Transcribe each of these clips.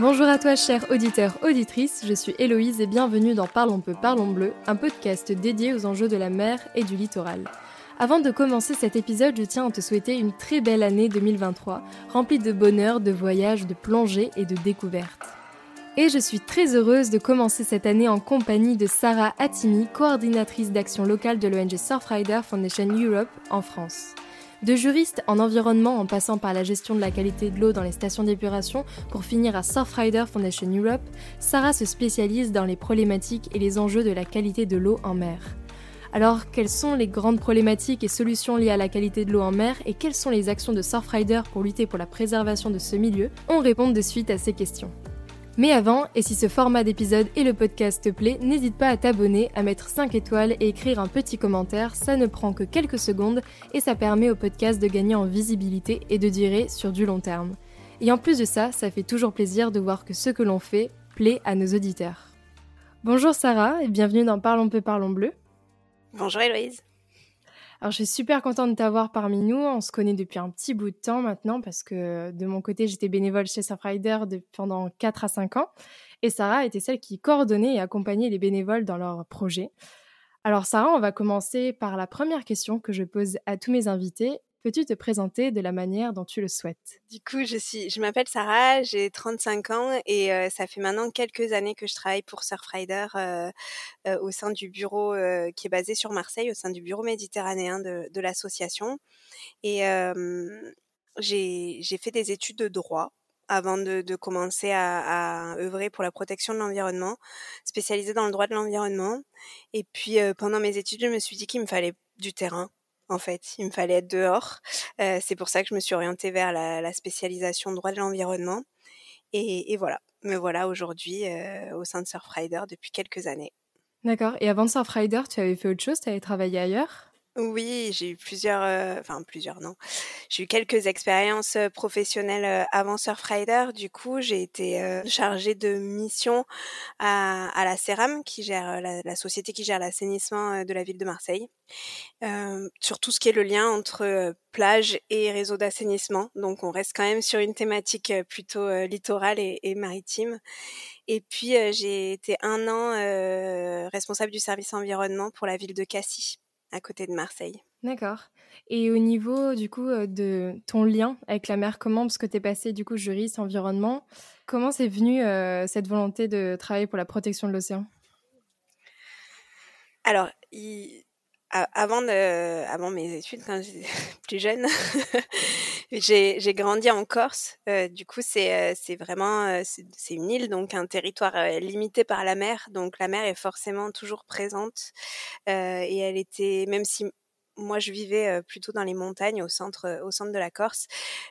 Bonjour à toi, chers auditeurs, auditrices, je suis Héloïse et bienvenue dans Parlons peu, parlons bleu, un podcast dédié aux enjeux de la mer et du littoral. Avant de commencer cet épisode, je tiens à te souhaiter une très belle année 2023, remplie de bonheur, de voyages, de plongées et de découvertes. Et je suis très heureuse de commencer cette année en compagnie de Sarah Attimi, coordinatrice d'action locale de l'ONG Surfrider Foundation Europe en France. De juriste en environnement en passant par la gestion de la qualité de l'eau dans les stations d'épuration pour finir à Surfrider Foundation Europe, Sarah se spécialise dans les problématiques et les enjeux de la qualité de l'eau en mer. Alors, quelles sont les grandes problématiques et solutions liées à la qualité de l'eau en mer et quelles sont les actions de Surfrider pour lutter pour la préservation de ce milieu? On répond de suite à ces questions. Mais avant, et si ce format d'épisode et le podcast te plaît, n'hésite pas à t'abonner, à mettre 5 étoiles et écrire un petit commentaire, ça ne prend que quelques secondes et ça permet au podcast de gagner en visibilité et de durer sur du long terme. Et en plus de ça, ça fait toujours plaisir de voir que ce que l'on fait plaît à nos auditeurs. Bonjour Sarah et bienvenue dans Parlons peu, parlons bleu. Bonjour Héloïse. Alors, je suis super contente de t'avoir parmi nous. On se connaît depuis un petit bout de temps maintenant parce que de mon côté, j'étais bénévole chez Surfrider pendant 4 à 5 ans et Sarah était celle qui coordonnait et accompagnait les bénévoles dans leurs projets. Alors, Sarah, on va commencer par la première question que je pose à tous mes invités Peux-tu te présenter de la manière dont tu le souhaites? Du coup, je suis, je m'appelle Sarah, j'ai 35 ans et euh, ça fait maintenant quelques années que je travaille pour Surfrider euh, euh, au sein du bureau qui est basé sur Marseille, au sein du bureau méditerranéen de, de l'association. Et j'ai fait des études de droit avant de, de commencer à, à, œuvrer pour la protection de l'environnement, spécialisée dans le droit de l'environnement. Et puis pendant mes études, je me suis dit qu'il me fallait du terrain en fait. Il me fallait être dehors. Euh, c'est pour ça que je me suis orientée vers la, spécialisation droit de l'environnement. Et, voilà. Me voilà aujourd'hui euh, au sein de Surfrider depuis quelques années. D'accord. Et avant de Surfrider, tu avais fait autre chose? Tu avais travaillé ailleurs? Oui, j'ai eu plusieurs, euh, enfin plusieurs non. J'ai eu quelques expériences professionnelles avant Surfrider. Du coup, j'ai été chargée de mission à, à la CERAM, qui gère la, société qui gère l'assainissement de la ville de Marseille, sur tout ce qui est le lien entre plage et réseau d'assainissement. Donc, on reste quand même sur une thématique plutôt littorale et, et, maritime. Et puis, j'ai été un an responsable du service environnement pour la ville de Cassis à côté de Marseille. D'accord. Et au niveau du coup euh, de ton lien avec la mer, comment, parce que tu es passé du coup juriste, environnement, comment c'est venu euh, cette volonté de travailler pour la protection de l'océan? Alors, avant, de... avant mes études, quand j'étais plus jeune, j'ai grandi en Corse. Euh, du coup, c'est vraiment c'est une île, donc un territoire limité par la mer. Donc la mer est forcément toujours présente. et elle était, même si moi je vivais plutôt dans les montagnes au centre au centre de la Corse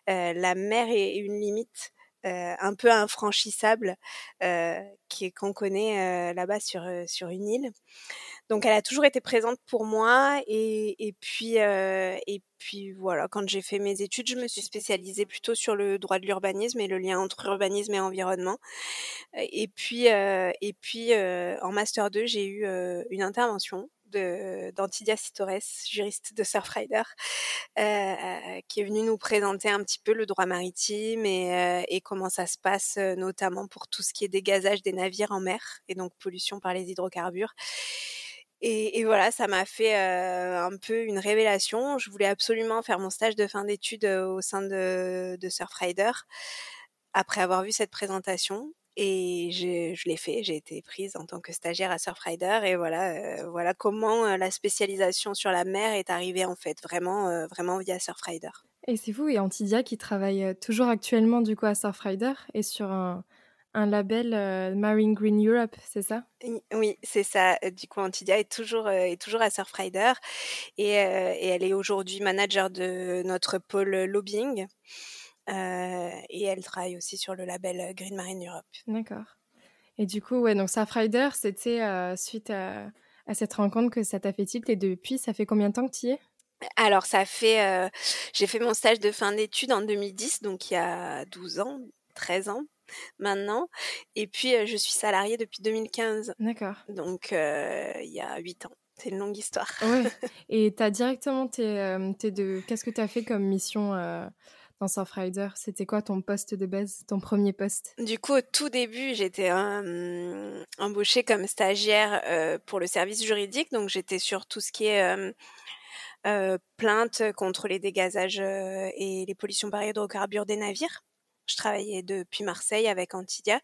la mer est une limite un peu infranchissable qu'on connaît là-bas sur sur une île donc elle a toujours été présente pour moi et, et puis et puis voilà quand j'ai fait mes études je me suis spécialisée plutôt sur le droit de l'urbanisme et le lien entre urbanisme et environnement et puis et puis en master 2 j'ai eu une intervention d'Antidia Sitores, juriste de Surfrider, euh, qui est venue nous présenter un petit peu le droit maritime et, et comment ça se passe, notamment pour tout ce qui est dégazage des navires en mer et donc pollution par les hydrocarbures. Et, voilà, ça m'a fait un peu une révélation. Je voulais absolument faire mon stage de fin d'études au sein de, de Surfrider après avoir vu cette présentation. Et je, l'ai fait, j'ai été prise en tant que stagiaire à Surfrider et voilà, voilà comment la spécialisation sur la mer est arrivée en fait, vraiment, vraiment via Surfrider. Et c'est vous et Antidia qui travaille toujours actuellement du coup à Surfrider et sur un, un label euh, Marine Green Europe, c'est ça? Oui, c'est ça. Euh, du coup, Antidia est toujours, euh, est toujours à Surfrider et, et elle est aujourd'hui manager de notre pôle lobbying. et elle travaille aussi sur le label Green Marine Europe. D'accord. Et du coup, ouais, donc Surfrider, c'était suite à, à, cette rencontre que ça t'a fait tilt. Et depuis, ça fait combien de temps que tu y es? Alors ça fait, j'ai fait mon stage de fin d'études en 2010, donc il y a 12 ans, 13 ans maintenant. Et puis, je suis salariée depuis 2015. D'accord. Donc, il y a 8 ans. C'est une longue histoire. Ouais. Et tu as directement tes, de... Qu'est-ce que tu as fait comme mission dans Surfrider C'était quoi ton poste de base, ton premier poste? Du coup, au tout début, j'étais embauchée comme stagiaire pour le service juridique, donc j'étais sur tout ce qui est plainte contre les dégazages et les pollutions par hydrocarbures des navires. Je travaillais depuis Marseille avec Antidia,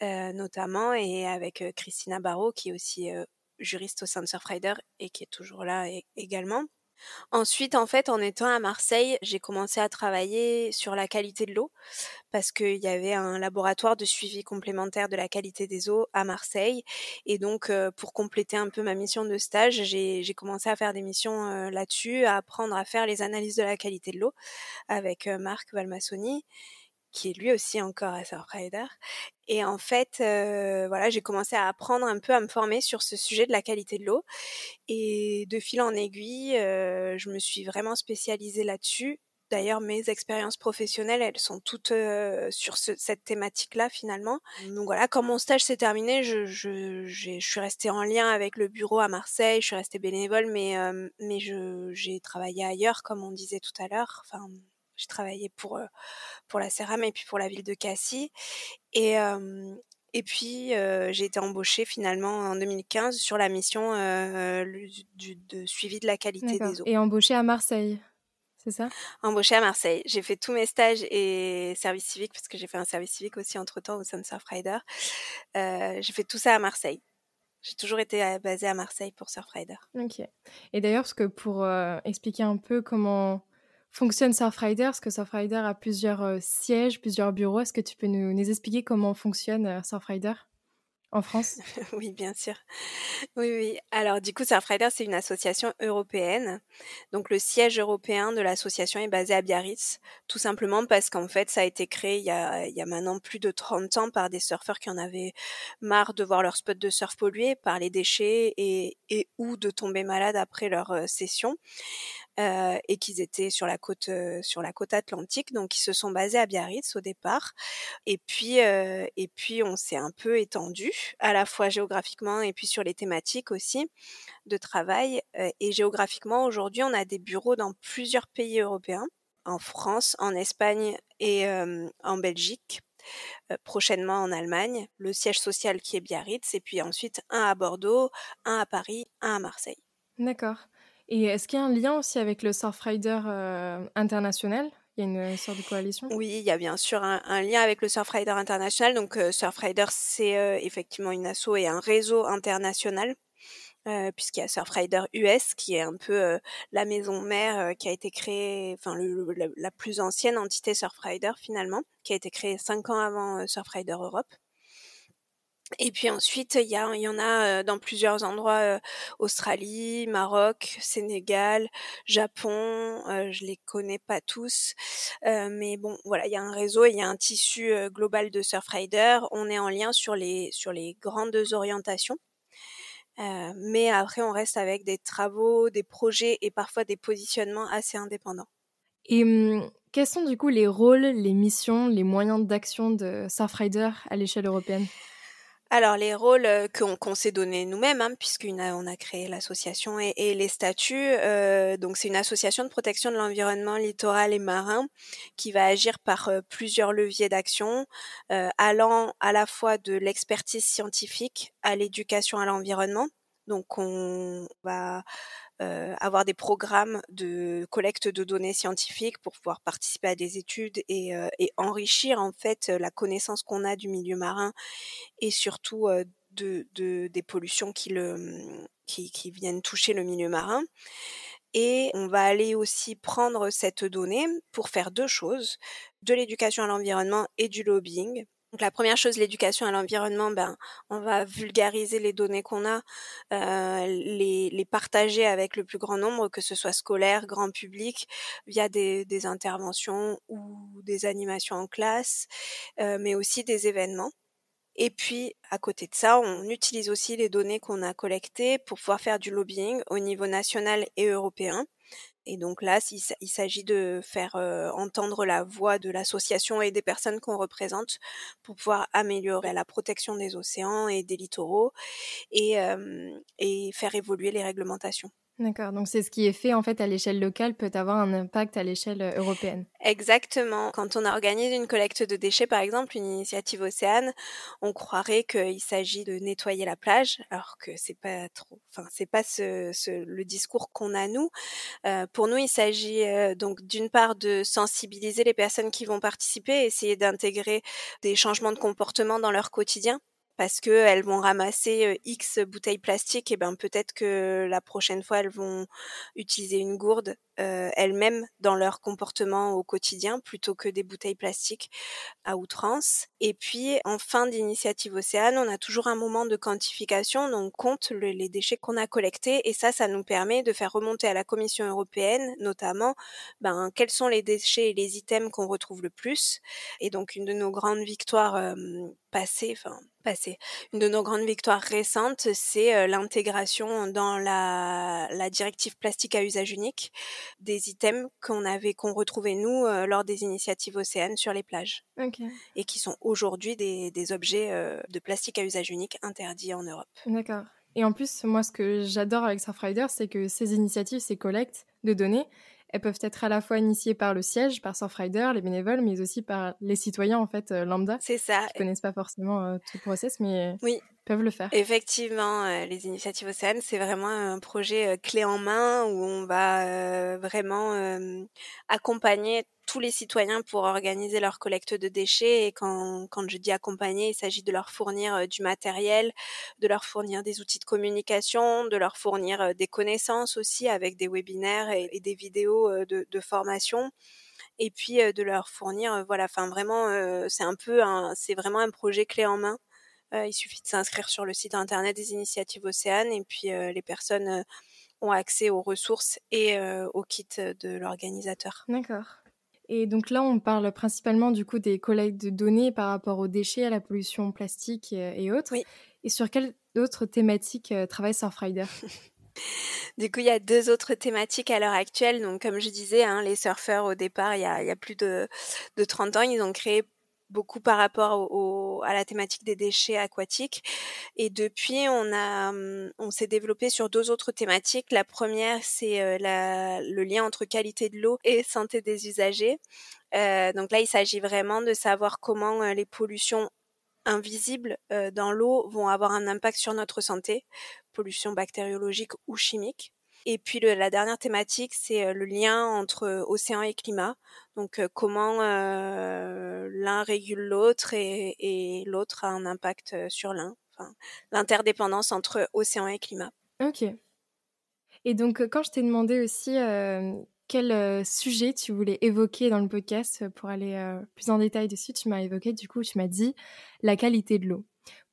notamment, et avec Christina Barrault, qui est aussi juriste au sein de Surfrider et qui est toujours là également. Ensuite, en fait, en étant à Marseille, j'ai commencé à travailler sur la qualité de l'eau parce qu'il y avait un laboratoire de suivi complémentaire de la qualité des eaux à Marseille. Et donc, pour compléter un peu ma mission de stage, j'ai commencé à faire des missions là-dessus, à apprendre à faire les analyses de la qualité de l'eau avec Marc Valmassoni qui est lui aussi encore à Surfrider. Et en fait, voilà, j'ai commencé à apprendre un peu à me former sur ce sujet de la qualité de l'eau. Et de fil en aiguille, je me suis vraiment spécialisée là-dessus. D'ailleurs, mes expériences professionnelles, elles sont toutes sur cette thématique-là finalement. Donc voilà, quand mon stage s'est terminé, je, je, je, suis restée en lien avec le bureau à Marseille, je suis restée bénévole, mais, mais j'ai travaillé ailleurs, comme on disait tout à l'heure. Enfin, j'ai travaillé pour, pour la CERAM et puis pour la ville de Cassis. Et, et puis, j'ai été embauchée finalement en 2015 sur la mission du, de suivi de la qualité des eaux. Et embauchée à Marseille c'est ça? Embauchée à Marseille. J'ai fait tous mes stages et service civique, parce que j'ai fait un service civique aussi entre-temps au sein de Surfrider. Euh, j'ai fait tout ça à Marseille. J'ai toujours été basée à Marseille pour Surfrider. Ok. Et d'ailleurs, parce que pour expliquer un peu comment fonctionne Surfrider Parce que Surfrider a plusieurs euh, sièges, plusieurs bureaux? Est-ce que tu peux nous, expliquer comment fonctionne euh, Surfrider en France? Oui, bien sûr. Oui, oui. Alors, du coup, Surfrider, c'est une association européenne. Donc, le siège européen de l'association est basé à Biarritz, tout simplement parce qu'en fait, ça a été créé il y a, il y a maintenant plus de 30 ans par des surfeurs qui en avaient marre de voir leur spot de surf pollué par les déchets et, et ou de tomber malade après leur euh, session. Euh, et qu'ils étaient sur la côte euh, sur la côte atlantique, donc ils se sont basés à Biarritz au départ. Et puis euh, et puis on s'est un peu étendu, à la fois géographiquement et puis sur les thématiques aussi de travail. et géographiquement aujourd'hui, on a des bureaux dans plusieurs pays européens, en France, en Espagne et en Belgique. prochainement en Allemagne, le siège social qui est Biarritz, et puis ensuite un à Bordeaux, un à Paris, un à Marseille. D'accord. Et est-ce qu'il y a un lien aussi avec le Surfrider euh, international? Il y a une sorte de coalition? Oui, il y a bien sûr un, lien avec le Surfrider international. Donc, euh, Surfrider, c'est euh, effectivement une asso et un réseau international. puisqu'il y a Surfrider US qui est un peu la maison mère qui a été créée, enfin la, la, plus ancienne entité Surfrider finalement, qui a été créée cinq ans avant Surfrider Europe. Et puis ensuite, il y, en a dans plusieurs endroits, Australie, Maroc, Sénégal, Japon, je les connais pas tous, mais bon, voilà, il y a un réseau, il y a un tissu global de Surfrider. On est en lien sur les sur les grandes orientations, mais après, on reste avec des travaux, des projets et parfois des positionnements assez indépendants. Et mmh, quels sont du coup les rôles, les missions, les moyens d'action de Surfrider à l'échelle européenne? Alors les rôles euh, qu'on s'est donnés nous-mêmes, hein, puisqu'on a, on créé l'association et, les statuts. Euh, donc c'est une association de protection de l'environnement littoral et marin qui va agir par euh, plusieurs leviers d'action, allant à la fois de l'expertise scientifique à l'éducation à l'environnement. Donc on va euh, avoir des programmes de collecte de données scientifiques pour pouvoir participer à des études et, euh, et enrichir en fait la connaissance qu'on a du milieu marin et surtout euh, de, de, des pollutions qui, le, qui, qui viennent toucher le milieu marin. Et on va aller aussi prendre cette donnée pour faire deux choses, de l'éducation à l'environnement et du lobbying. Donc la première chose, l'éducation à l'environnement, ben on va vulgariser les données qu'on a, euh, les, partager avec le plus grand nombre, que ce soit scolaire, grand public, via des, des interventions ou des animations en classe, euh, mais aussi des événements. Et puis, à côté de ça, on utilise aussi les données qu'on a collectées pour pouvoir faire du lobbying au niveau national et européen. Et donc là, il, s'agit de faire entendre la voix de l'association et des personnes qu'on représente pour pouvoir améliorer la protection des océans et des littoraux et, et faire évoluer les réglementations. D'accord, donc c'est ce qui est fait en fait à l'échelle locale peut avoir un impact à l'échelle euh, européenne. Exactement. Quand on organise une collecte de déchets, par exemple, une initiative Océane, on croirait qu'il s'agit de nettoyer la plage, alors que c'est pas trop. Enfin, c'est pas ce, ce, le discours qu'on a nous. Euh, pour nous, il s'agit euh, donc d'une part de sensibiliser les personnes qui vont participer, essayer d'intégrer des changements de comportement dans leur quotidien parce que elles vont ramasser X bouteilles plastiques et ben peut-être que la prochaine fois elles vont utiliser une gourde euh, elles-mêmes dans leur comportement au quotidien plutôt que des bouteilles plastiques à outrance. Et puis en fin d'initiative Océane, on a toujours un moment de quantification, donc on compte les déchets qu'on a collectés et ça, ça nous permet de faire remonter à la Commission européenne, notamment, ben, quels sont les déchets et les items qu'on retrouve le plus. Et donc une de nos grandes victoires euh, passées, enfin une de nos grandes victoires récentes, c'est euh, l'intégration dans la, la directive plastique à usage unique des items qu'on avait, qu'on retrouvait nous euh, lors des initiatives océanes sur les plages. Et qui sont aujourd'hui des, des, objets euh, de plastique à usage unique interdits en Europe. D'accord. Et en plus, moi, ce que j'adore avec Surfrider, c'est que ces initiatives, ces collectes de données, elles peuvent être à la fois initiées par le siège, par Surfrider, les bénévoles, mais aussi par les citoyens en fait euh, lambda. C'est ça. Qui connaissent pas forcément tout le process, mais oui Effectivement, euh, les initiatives Océane, c'est vraiment un projet euh, clé en main où on va euh, vraiment accompagner tous les citoyens pour organiser leur collecte de déchets. Et quand, quand je dis accompagner, il s'agit de leur fournir du matériel, de leur fournir des outils de communication, de leur fournir des connaissances aussi avec des webinaires et, des vidéos de, de formation. Et puis de leur fournir voilà enfin vraiment c'est un peu c'est vraiment un projet clé en main il suffit de s'inscrire sur le site internet des initiatives Océane et puis euh, les personnes euh, ont accès aux ressources et au kit de l'organisateur. D'accord. Et donc là, on parle principalement du coup des collectes de données par rapport aux déchets, à la pollution plastique et, autres. Oui. Et sur quelles autres thématiques travaille Surfrider? Du coup, il y a deux autres thématiques à l'heure actuelle. Donc, comme je disais, hein, les surfeurs, au départ, il y a, il y a plus de, de 30 ans, ils ont créé beaucoup par rapport au, à la thématique des déchets aquatiques. Et depuis, on a, hum, on s'est développé sur deux autres thématiques. La première, c'est euh, le lien entre qualité de l'eau et santé des usagers. Euh, donc là, il s'agit vraiment de savoir comment euh, les pollutions invisibles euh, dans l'eau vont avoir un impact sur notre santé, pollution bactériologique ou chimique. Et puis la dernière thématique, c'est le lien entre océan et climat. Donc comment euh, l'un régule l'autre et, l'autre a un impact sur l'un. L'interdépendance entre océan et climat. Ok. Et donc quand je t'ai demandé aussi euh, quel sujet tu voulais évoquer dans le podcast pour aller plus en détail dessus, tu m'as évoqué du coup, tu m'as dit la qualité de l'eau.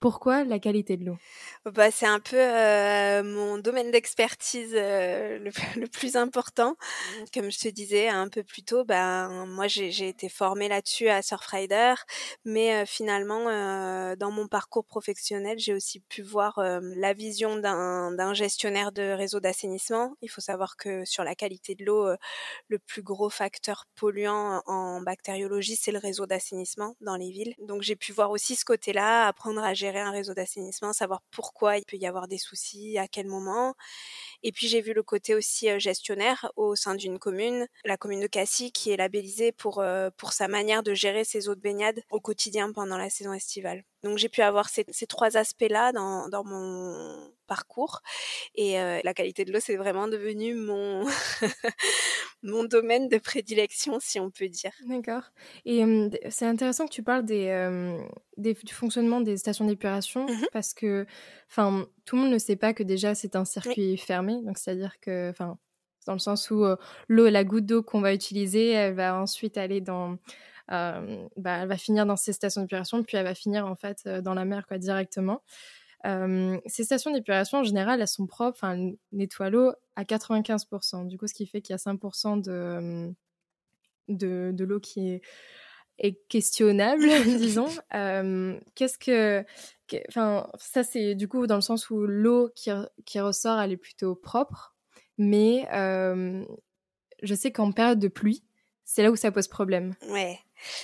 Pourquoi la qualité de l'eau? Bah, C'est un peu euh, mon domaine d'expertise euh, le, plus important. Comme je te disais un peu plus tôt, bah, moi j'ai été formée là-dessus à Surfrider, mais euh, finalement dans mon parcours professionnel, j'ai aussi pu voir la vision d'un gestionnaire de réseau d'assainissement. Il faut savoir que sur la qualité de l'eau, le plus gros facteur polluant en bactériologie, c'est le réseau d'assainissement dans les villes. Donc j'ai pu voir aussi ce côté-là, apprendre à gérer un réseau d'assainissement, savoir pourquoi il peut y avoir des soucis, à quel moment. Et puis j'ai vu le côté aussi gestionnaire au sein d'une commune, la commune de Cassis, qui est labellisée pour, pour sa manière de gérer ses eaux de baignade au quotidien pendant la saison estivale. Donc j'ai pu avoir ces, ces trois aspects-là dans, dans, mon parcours. Et euh, la qualité de l'eau, c'est vraiment devenu mon, mon domaine de prédilection, si on peut dire. D'accord. Et euh, c'est intéressant que tu parles des, euh, des, du fonctionnement des stations d'épuration, mmh parce que tout le monde ne sait pas que déjà c'est un circuit oui. fermé. Donc c'est-à-dire que... dans le sens où l'eau, la goutte d'eau qu'on va utiliser, elle va ensuite aller dans euh, bah, elle va finir dans ces stations d'épuration, puis elle va finir en fait dans la mer quoi, directement. Euh, ces stations d'épuration, en général, elles sont propres, enfin, nettoient l'eau à 95%. Du coup, ce qui fait qu'il y a 5% de, de, de l'eau qui est, est, questionnable, disons. Euh, Qu'est-ce que. Enfin, ça, c'est du coup dans le sens où l'eau qui, qui, ressort, elle est plutôt propre. Mais euh, je sais qu'en période de pluie, c'est là où ça pose problème. Ouais.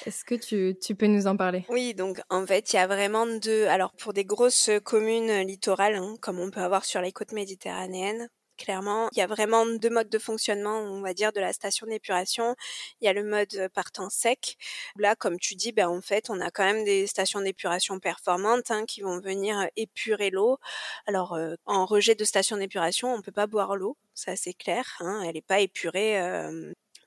Est-ce que tu, tu, peux nous en parler? Oui, donc en fait, il y a vraiment deux. Alors pour des grosses communes littorales, hein, comme on peut avoir sur les côtes méditerranéennes, clairement. Il y a vraiment deux modes de fonctionnement, on va dire, de la station d'épuration. Il y a le mode partant sec. Là, comme tu dis, ben, en fait, on a quand même des stations d'épuration performantes hein, qui vont venir épurer l'eau. Alors, en rejet de station d'épuration, on peut pas boire l'eau, ça c'est clair. Hein, elle n'est pas épurée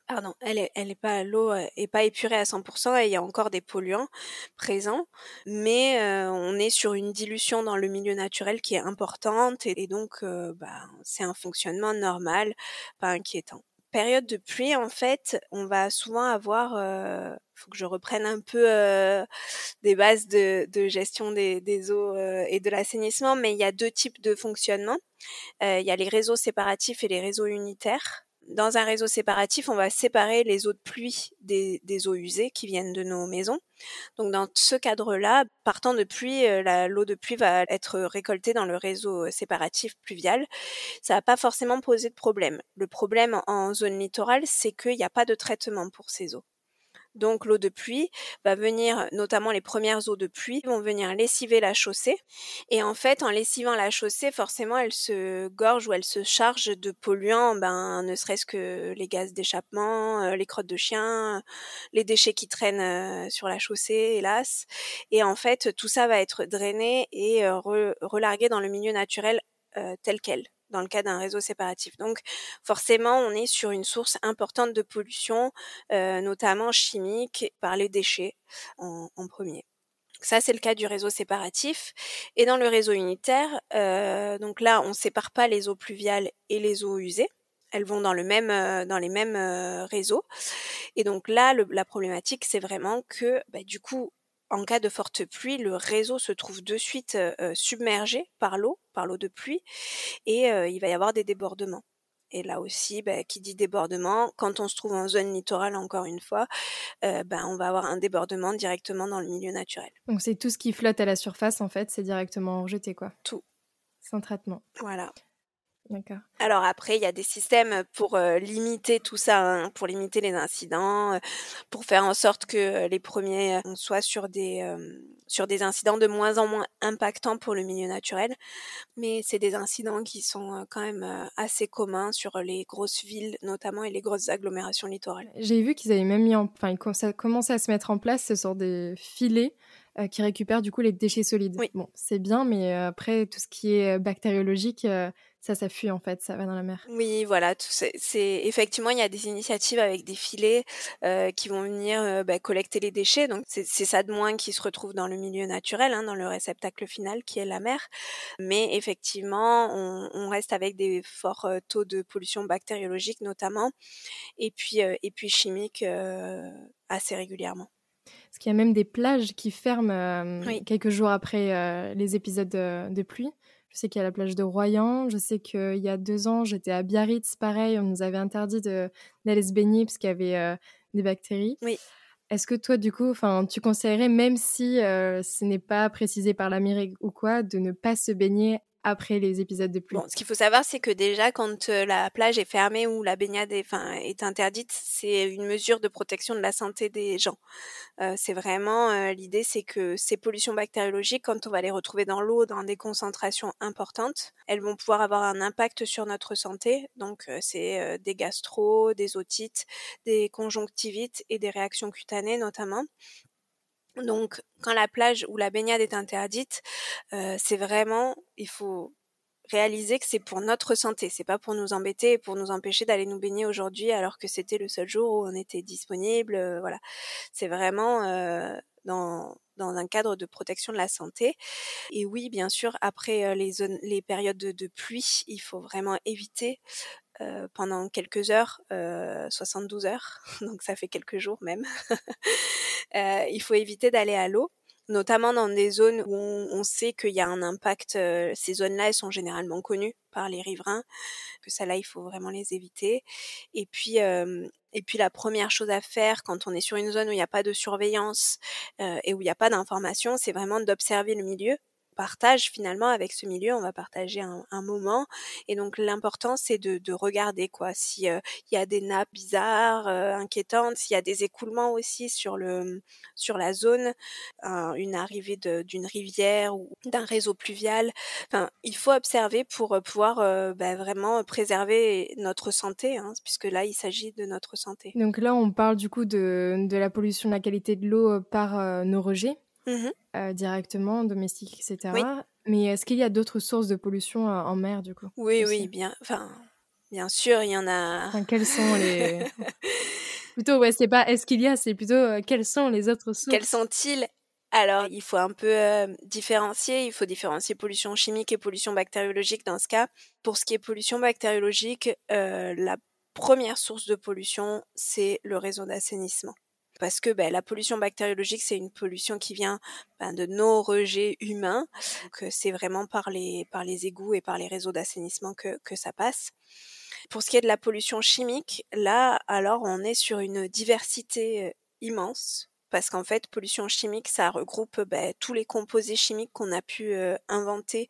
pardon, elle est, elle est pas l'eau est pas épurée à 100% et il y a encore des polluants présents, mais on est sur une dilution dans le milieu naturel qui est importante et, donc bah, c'est un fonctionnement normal, pas inquiétant. Période de pluie, en fait, on va souvent avoir, faut que je reprenne un peu des bases de, de gestion des, des eaux et de l'assainissement, mais il y a deux types de fonctionnement. il y a les réseaux séparatifs et les réseaux unitaires dans un réseau séparatif, on va séparer les eaux de pluie des, eaux usées qui viennent de nos maisons. Donc dans ce cadre-là, partant de pluie, euh, l'eau de pluie va être récoltée dans le réseau séparatif pluvial. Ça va pas forcément poser de problème. Le problème en zone littorale, c'est qu'il n'y a pas de traitement pour ces eaux. Donc l'eau de pluie va venir, notamment les premières eaux de pluie, vont venir lessiver la chaussée. Et en fait, en lessivant la chaussée, forcément, elle se gorge ou elle se charge de polluants, ben, ne serait-ce que les gaz d'échappement, euh, les crottes de chien, les déchets qui traînent euh, sur la chaussée, hélas. Et en fait, tout ça va être drainé et euh, relargué dans le milieu naturel tel quel dans le cas d'un réseau séparatif. Donc forcément, on est sur une source importante de pollution, euh, notamment chimique, par les déchets en, premier. Ça, c'est le cas du réseau séparatif. Et dans le réseau unitaire, euh, donc là, on ne sépare pas les eaux pluviales et les eaux usées. Elles vont dans, le même, euh, dans les mêmes réseaux. Et donc là, la problématique, c'est vraiment que bah, du coup, en cas de forte pluie, le réseau se trouve de suite submergé par l'eau, par l'eau de pluie, et il va y avoir des débordements. Et là aussi, bah, qui dit débordement, quand on se trouve en zone littorale, encore une fois, bah, on va avoir un débordement directement dans le milieu naturel. Donc c'est tout ce qui flotte à la surface, en fait, c'est directement rejeté, quoi. Tout. Sans traitement. Voilà. Alors après, il y a des systèmes pour limiter tout ça, hein, pour limiter les incidents, pour faire en sorte que les premiers soient sur des sur des incidents de moins en moins impactants pour le milieu naturel. Mais c'est des incidents qui sont quand même assez communs sur les grosses villes, notamment et les grosses agglomérations littorales. J'ai vu qu'ils avaient même mis en, enfin, ça commençait à se mettre en place ce sort des filets qui récupèrent du coup les déchets solides. Oui. Bon, c'est bien, mais après tout ce qui est bactériologique ça, ça fuit en fait, ça va dans la mer. Oui, voilà, c'est effectivement il y a des initiatives avec des filets euh, qui vont venir euh, bah, collecter les déchets. Donc c'est ça de moins qui se retrouve dans le milieu naturel, hein, dans le réceptacle final qui est la mer. Mais effectivement, on, on reste avec des forts euh, taux de pollution bactériologique notamment, et puis et puis chimique assez régulièrement. Parce qu'il y a même des plages qui ferment quelques jours après les épisodes de pluie. Je sais qu'il y a la plage de Royan. Je sais qu'il y a deux ans, j'étais à Biarritz, pareil, on nous avait interdit d'aller se baigner parce qu'il y avait euh, des bactéries. Oui. Est-ce que toi, du coup, tu conseillerais, même si euh, ce n'est pas précisé par la mairie ou quoi, de ne pas se baigner après les épisodes de pluie. Bon, ce qu'il faut savoir, c'est que déjà, quand euh, la plage est fermée ou la baignade est, interdite, c'est une mesure de protection de la santé des gens. Euh, c'est vraiment euh, l'idée, c'est que ces pollutions bactériologiques, quand on va les retrouver dans l'eau, dans des concentrations importantes, elles vont pouvoir avoir un impact sur notre santé. Donc, c'est des gastro, des otites, des conjonctivites et des réactions cutanées notamment. Donc, quand la plage ou la baignade est interdite, euh, c'est vraiment, il faut réaliser que c'est pour notre santé, c'est pas pour nous embêter et pour nous empêcher d'aller nous baigner aujourd'hui alors que c'était le seul jour où on était disponible. Euh, voilà, c'est vraiment euh, dans dans un cadre de protection de la santé. Et oui, bien sûr, après les zones, les périodes de, de pluie, il faut vraiment éviter euh, pendant quelques heures, euh, 72 heures, donc ça fait quelques jours même. euh, il faut éviter d'aller à l'eau, notamment dans des zones où on, sait qu'il y a un impact. Euh, ces zones-là, elles sont généralement connues par les riverains, que ça là, il faut vraiment les éviter. Et puis, euh, et puis la première chose à faire quand on est sur une zone où il n'y a pas de surveillance et où il n'y a pas d'information, c'est vraiment d'observer le milieu partage finalement avec ce milieu, on va partager un, moment. Et donc l'important c'est de, de, regarder quoi, s'il il y a des nappes bizarres, inquiétantes, s'il y a des écoulements aussi sur le sur la zone, une arrivée d'une rivière ou d'un réseau pluvial. Enfin, il faut observer pour pouvoir bah, vraiment préserver notre santé, hein, puisque là il s'agit de notre santé. Donc là on parle du coup de, de la pollution de la qualité de l'eau par nos rejets. Mmh directement, domestiques, etc. Mais est-ce qu'il y a d'autres sources de pollution en mer, du coup Oui, oui, bien, enfin, bien sûr, il y en a. Enfin, quelles sont les. plutôt, ouais, c'est pas est-ce qu'il y a, c'est plutôt quelles sont les autres sources? Quelles sont-ils? Alors, il faut un peu différencier. Il faut différencier pollution chimique et pollution bactériologique dans ce cas. Pour ce qui est pollution bactériologique, la première source de pollution, c'est le réseau d'assainissement parce que ben, la pollution bactériologique, c'est une pollution qui vient ben, de nos rejets humains. Donc c'est vraiment par les, égouts et par les réseaux d'assainissement que, que ça passe. Pour ce qui est de la pollution chimique, là, alors on est sur une diversité immense parce qu'en fait, pollution chimique, ça regroupe bah, tous les composés chimiques qu'on a pu euh, inventer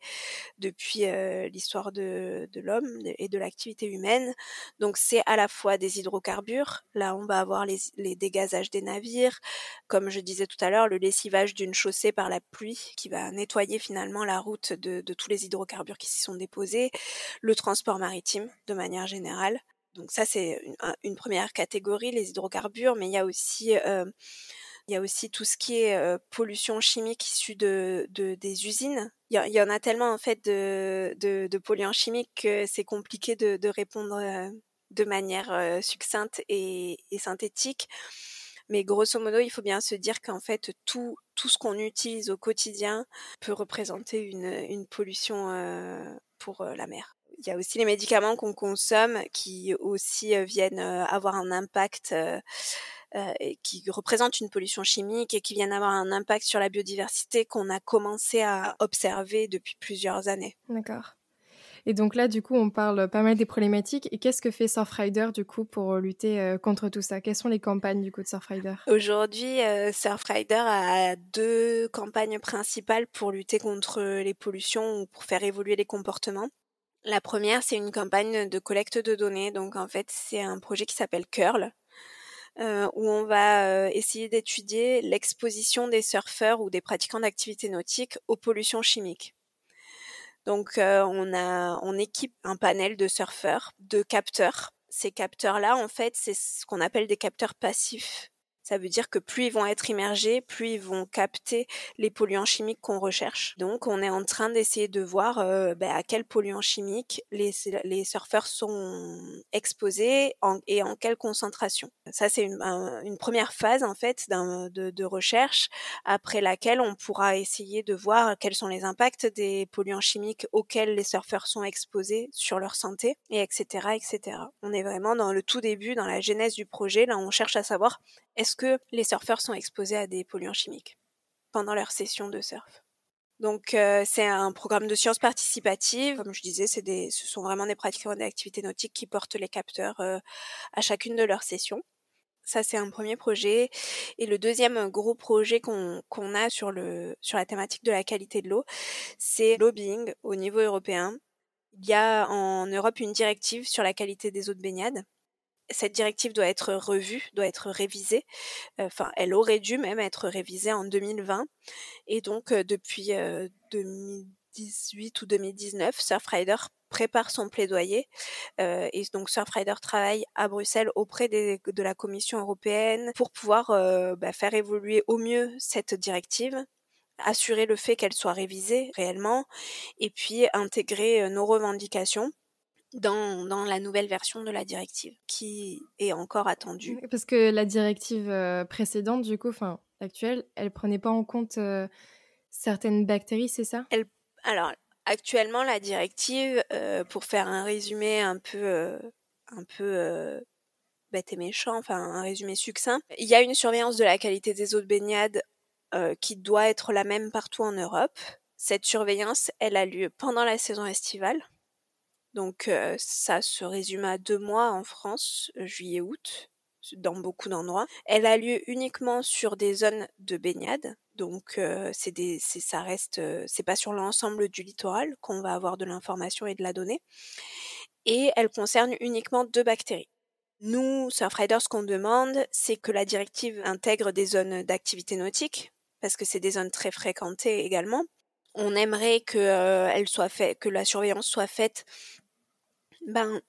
depuis euh, l'histoire de, l'homme et de l'activité humaine. Donc, c'est à la fois des hydrocarbures. Là, on va avoir les, dégazages des navires, comme je disais tout à l'heure, le lessivage d'une chaussée par la pluie qui va nettoyer finalement la route de, tous les hydrocarbures qui s'y sont déposés, le transport maritime de manière générale. Donc ça, c'est une, première catégorie, les hydrocarbures, mais il y a aussi euh, il y a aussi tout ce qui est pollution chimique issue de, des usines. Il y, en a tellement en fait de, de, polluants chimiques que c'est compliqué de, répondre de manière succincte et, synthétique. Mais grosso modo, il faut bien se dire qu'en fait, tout, tout ce qu'on utilise au quotidien peut représenter une, une pollution pour la mer. Il y a aussi les médicaments qu'on consomme qui aussi viennent avoir un impact euh, qui représentent une pollution chimique et qui viennent avoir un impact sur la biodiversité qu'on a commencé à observer depuis plusieurs années. D'accord. Et donc là, du coup, on parle pas mal des problématiques. Et qu'est-ce que fait Surfrider, du coup, pour lutter euh, contre tout ça? Quelles sont les campagnes, du coup, de Surfrider Aujourd'hui, euh, Surfrider a deux campagnes principales pour lutter contre les pollutions ou pour faire évoluer les comportements. La première, c'est une campagne de collecte de données. Donc, en fait, c'est un projet qui s'appelle Curl, euh, où on va euh, essayer d'étudier l'exposition des surfeurs ou des pratiquants d'activités nautiques aux pollutions chimiques. Donc euh, on a on équipe un panel de surfeurs, de capteurs. Ces capteurs-là, en fait, c'est ce qu'on appelle des capteurs passifs. Ça veut dire que plus ils vont être immergés, plus ils vont capter les polluants chimiques qu'on recherche. Donc, on est en train d'essayer de voir euh, ben, à quels polluants chimiques les, les surfeurs sont exposés et en quelle concentration. Ça, c'est une, première phase en fait de, de, recherche après laquelle on pourra essayer de voir quels sont les impacts des polluants chimiques auxquels les surfeurs sont exposés sur leur santé et etc. etc. On est vraiment dans le tout début, dans la genèse du projet. Là, on cherche à savoir est-ce que les surfeurs sont exposés à des polluants chimiques pendant leur session de surf? Donc euh, c'est un programme de sciences participatives. Comme je disais, c'est des, ce sont vraiment des pratiquants d'activités nautiques qui portent les capteurs euh, à chacune de leurs sessions. Ça c'est un premier projet. Et le deuxième gros projet qu'on qu'on a sur le sur la thématique de la qualité de l'eau, c'est lobbying au niveau européen. Il y a en Europe une directive sur la qualité des eaux de baignade cette directive doit être revue, doit être révisée. Enfin, elle aurait dû même être révisée en 2020. Et donc, depuis 2018 ou 2019, Surfrider prépare son plaidoyer. et donc, Surfrider travaille à Bruxelles auprès de la Commission européenne pour pouvoir bah, faire évoluer au mieux cette directive assurer le fait qu'elle soit révisée réellement et puis intégrer nos revendications dans, dans, la nouvelle version de la directive qui est encore attendue. Parce que la directive euh, précédente, du coup, enfin actuelle, elle prenait pas en compte euh, certaines bactéries, c'est ça? Elle, Alors, actuellement, la directive, euh, pour faire un résumé un peu, un peu bête et méchant, enfin un résumé succinct, il y a une surveillance de la qualité des eaux de baignade qui doit être la même partout en Europe. Cette surveillance, elle a lieu pendant la saison estivale donc ça se résume à deux mois en France, juillet-août, dans beaucoup d'endroits. Elle a lieu uniquement sur des zones de baignade. Donc c'est des, ça reste, c'est pas sur l'ensemble du littoral qu'on va avoir de l'information et de la donnée. Et elle concerne uniquement deux bactéries. Nous, Surfrider, ce qu'on demande, c'est que la directive intègre des zones d'activité nautique, parce que c'est des zones très fréquentées également. On aimerait que elle soit que la surveillance soit faite, ben,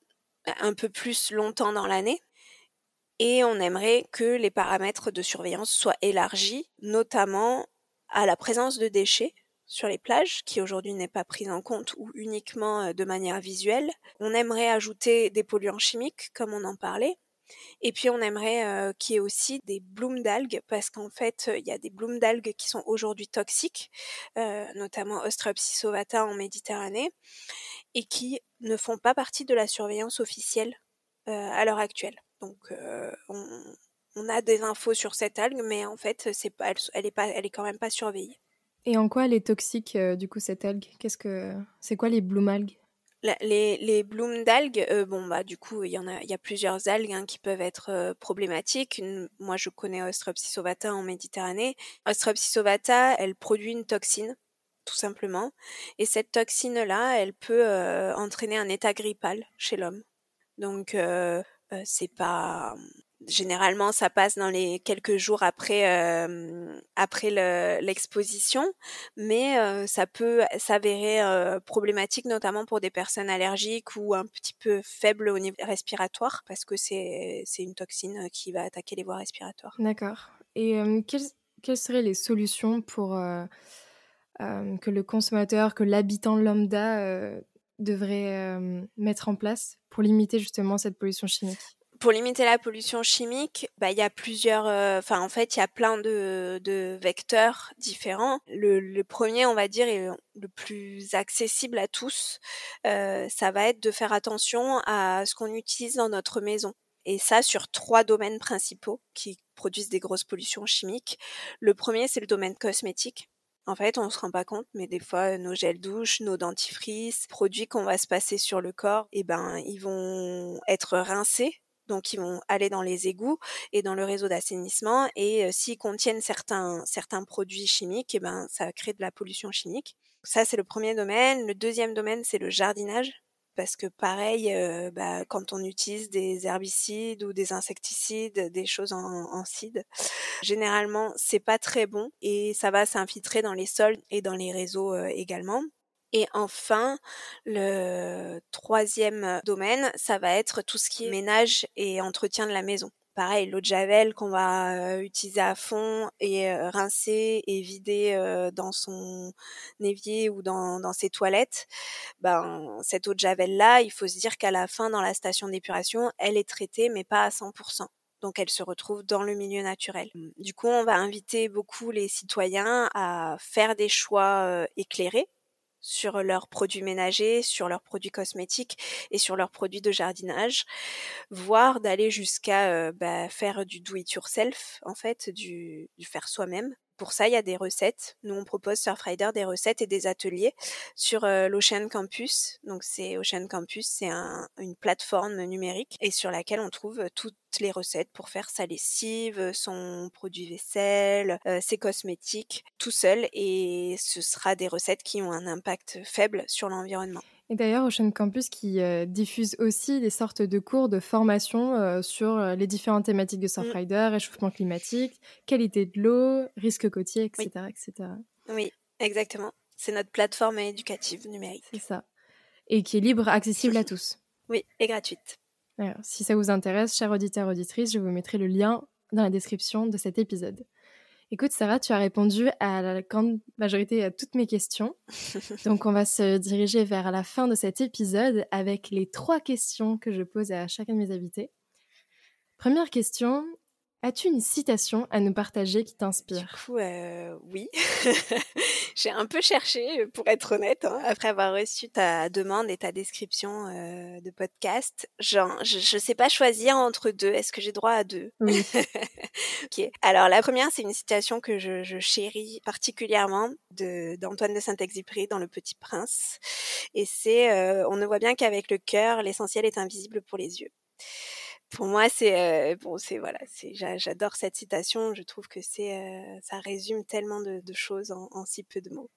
un peu plus longtemps dans l'année et on aimerait que les paramètres de surveillance soient élargis, notamment à la présence de déchets sur les plages, qui aujourd'hui n'est pas prise en compte ou uniquement euh, de manière visuelle. On aimerait ajouter des polluants chimiques, comme on en parlait. Et puis on aimerait euh, qu'il y ait aussi des blooms d'algues, parce qu'en fait, il y a des blooms d'algues qui sont aujourd'hui toxiques, euh, notamment Ostreopsis ovata en Méditerranée, et qui ne font pas partie de la surveillance officielle à l'heure actuelle. Donc on, a des infos sur cette algue, mais en fait, c'est pas, elle, est pas, elle est quand même pas surveillée. Et en quoi elle est toxique du coup cette algue? Qu'est-ce que c'est quoi les bloom algues? Les, les blooms d'algues, bon bah du coup il y en a, il y a plusieurs algues hein, qui peuvent être problématiques. moi je connais Ostropsis ovata en Méditerranée. Ostropsis ovata, elle produit une toxine tout simplement, et cette toxine là, elle peut entraîner un état grippal chez l'homme. Donc c'est pas généralement ça passe dans les quelques jours après après l'exposition, mais ça peut s'avérer problématique notamment pour des personnes allergiques ou un petit peu faibles au niveau respiratoire parce que c'est c'est une toxine qui va attaquer les voies respiratoires. D'accord. Et quelles, quelles, seraient les solutions pour que le consommateur, que l'habitant lambda devrait mettre en place pour limiter justement cette pollution chimique? Pour limiter la pollution chimique, bah, il y a plusieurs, enfin en fait il y a plein de, de vecteurs différents. Le, le, premier, on va dire, est le plus accessible à tous. Euh, ça va être de faire attention à ce qu'on utilise dans notre maison. Et ça sur trois domaines principaux qui produisent des grosses pollutions chimiques. Le premier, c'est le domaine cosmétique. En fait, on se rend pas compte, mais des fois, nos gels douche, nos dentifrices, produits qu'on va se passer sur le corps, eh ben, ils vont être rincés. Donc, ils vont aller dans les égouts et dans le réseau d'assainissement. Et s'ils contiennent certains, certains produits chimiques, eh ben, ça crée de la pollution chimique. Ça, c'est le premier domaine. Le deuxième domaine, c'est le jardinage parce que pareil, euh, bah, quand on utilise des herbicides ou des insecticides, des choses en, en cide, généralement c'est pas très bon et ça va s'infiltrer dans les sols et dans les réseaux euh, également. Et enfin, le troisième domaine, ça va être tout ce qui est ménage et entretien de la maison pareil, l'eau de javel qu'on va utiliser à fond et rincer et vider dans son évier ou dans, dans ses toilettes, ben cette eau de javel là, il faut se dire qu'à la fin dans la station d'épuration, elle est traitée mais pas à 100%. Donc elle se retrouve dans le milieu naturel. Mmh. Du coup, on va inviter beaucoup les citoyens à faire des choix éclairés sur leurs produits ménagers, sur leurs produits cosmétiques et sur leurs produits de jardinage, voire d'aller jusqu'à euh, bah, faire du do it yourself en fait, du, du faire soi-même. Pour ça, il y a des recettes. Nous, on propose Surfrider des recettes et des ateliers sur euh, l'Ocean Campus. Donc, c'est Ocean Campus, c'est un, une plateforme numérique et sur laquelle on trouve toutes les recettes pour faire sa lessive, son produit vaisselle, euh, ses cosmétiques, tout seul. Et ce sera des recettes qui ont un impact faible sur l'environnement. Et d'ailleurs, Ocean Campus qui euh, diffuse aussi des sortes de cours de formation euh, sur euh, les différentes thématiques de Surfrider, mmh. réchauffement climatique, qualité de l'eau, risque côtier, etc., oui. etc. Oui, exactement. C'est notre plateforme éducative numérique. C'est ça. Et qui est libre, accessible à tous. Oui, et gratuite. Alors, si ça vous intéresse, chers auditeurs, auditrices, je vous mettrai le lien dans la description de cet épisode. Écoute, Sarah, tu as répondu à la grande majorité à toutes mes questions. Donc, on va se diriger vers la fin de cet épisode avec les trois questions que je pose à chacun de mes invités. Première question, As-tu une citation à nous partager qui t'inspire Du coup, euh, oui. J'ai un peu cherché, pour être honnête, hein, après avoir reçu ta demande et ta description euh, de podcast. Genre, je ne sais pas choisir entre deux. Est-ce que j'ai droit à deux? Oui. ok. Alors, la première, c'est une citation que je, je chéris particulièrement de d'Antoine de Saint-Exupéry dans Le Petit Prince. Et c'est euh, On ne voit bien qu'avec le cœur, l'essentiel est invisible pour les yeux. Pour moi, c'est bon, c'est voilà, c'est j'adore cette citation. Je trouve que c'est ça résume tellement de, choses en, si peu de mots.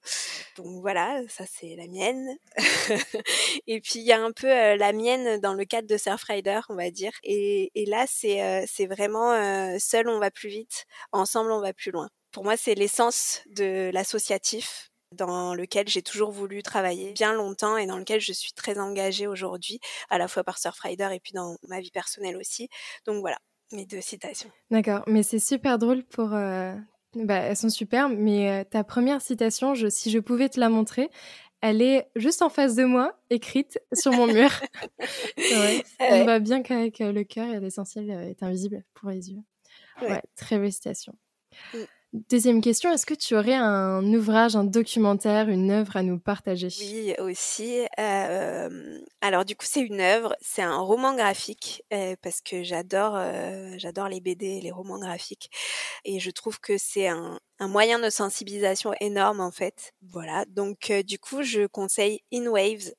Donc voilà, ça c'est la mienne. et puis il y a un peu la mienne dans le cadre de Surfrider, on va dire. Et, et là, c'est c'est vraiment seul on va plus vite, ensemble on va plus loin. Pour moi, c'est l'essence de l'associatif dans lequel j'ai toujours voulu travailler bien longtemps et dans lequel je suis très engagée aujourd'hui, à la fois par Surfrider et puis dans ma vie personnelle aussi. Donc voilà, mes deux citations. D'accord, mais c'est super drôle pour... Euh, bah, elles sont super, mais euh, ta première citation, je, si je pouvais te la montrer, elle est juste en face de moi, écrite sur mon mur. ouais, on voit bien qu'avec euh, le cœur, l'essentiel est invisible pour les yeux. Ouais, très belle citation. Mm. Deuxième question, est-ce que tu aurais un ouvrage, un documentaire, une œuvre à nous partager? Oui, aussi. Euh, alors du coup, c'est une œuvre, c'est un roman graphique euh, parce que j'adore, euh, j'adore les BD, les romans graphiques, et je trouve que c'est un, moyen de sensibilisation énorme en fait. Voilà, donc du coup, je conseille In Waves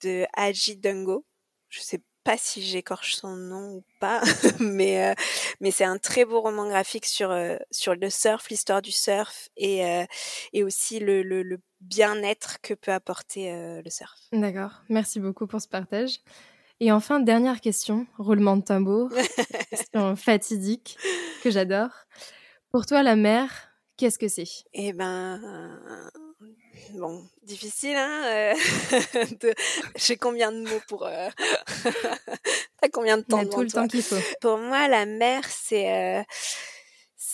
de Aji Dungo. Je sais pas si j'écorche son nom ou pas, mais euh, mais c'est un très beau roman graphique sur euh, sur le surf, l'histoire du surf et euh, et aussi le, le, bien-être que peut apporter le surf. D'accord, merci beaucoup pour ce partage. Et enfin, dernière question, roulement de tambour, question fatidique que j'adore. Pour toi, la mer, qu'est-ce que c'est? Eh ben, bon, difficile, hein euh, de... J'ai combien de mots pour... Euh... T'as combien de temps tout le temps qu'il faut. Pour moi, la mer, c'est... Euh...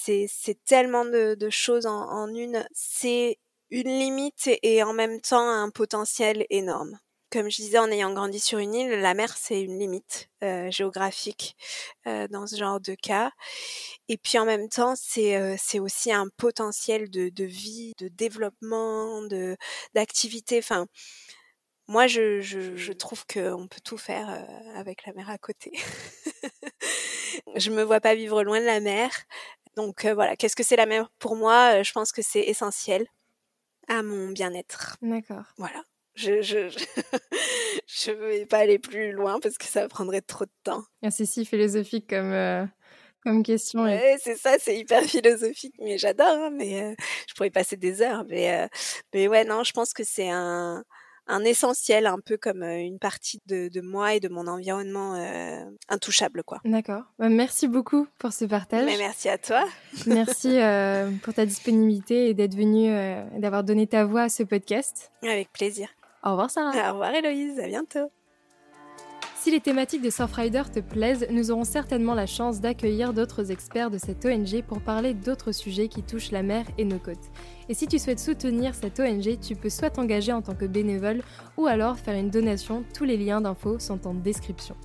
C'est tellement de, de choses en, en une. C'est une limite et en même temps un potentiel énorme comme je disais, en ayant grandi sur une île, la mer, c'est une limite euh, géographique euh, dans ce genre de cas. Et puis en même temps, c'est euh, c'est aussi un potentiel de, de vie, de développement, de d'activité. Enfin, moi, je, je, je trouve qu'on peut tout faire avec la mer à côté. je me vois pas vivre loin de la mer. Donc voilà, qu'est-ce que c'est la mer pour moi? Je pense que c'est essentiel à mon bien-être. D'accord. Voilà je, je, je, vais pas aller plus loin parce que ça prendrait trop de temps. Ah, c'est si philosophique comme, euh, comme question. Ouais, c'est ça, c'est hyper philosophique, mais j'adore, hein, mais euh, je pourrais passer des heures. Mais, euh, mais ouais, non, je pense que c'est un, un essentiel, un peu comme une partie de, de moi et de mon environnement intouchable, quoi. D'accord. Bah, merci beaucoup pour ce partage. Mais merci à toi. merci pour ta disponibilité et d'être venue, d'avoir donné ta voix à ce podcast. Avec plaisir. Au revoir Sarah. Au revoir Héloïse, à bientôt. Si les thématiques des Surfrider te plaisent, nous aurons certainement la chance d'accueillir d'autres experts de cette ONG pour parler d'autres sujets qui touchent la mer et nos côtes. Et si tu souhaites soutenir cette ONG, tu peux soit t'engager en tant que bénévole ou alors faire une donation, tous les liens d'infos sont en description.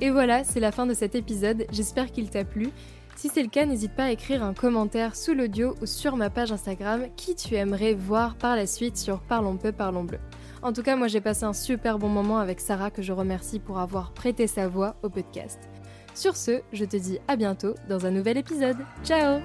Et voilà, c'est la fin de cet épisode, j'espère qu'il t'a plu. Si c'est le cas, n'hésite pas à écrire un commentaire sous l'audio ou sur ma page Instagram qui tu aimerais voir par la suite sur Parlons peu, parlons bleu. En tout cas, moi j'ai passé un super bon moment avec Sarah que je remercie pour avoir prêté sa voix au podcast. Sur ce, je te dis à bientôt dans un nouvel épisode. Ciao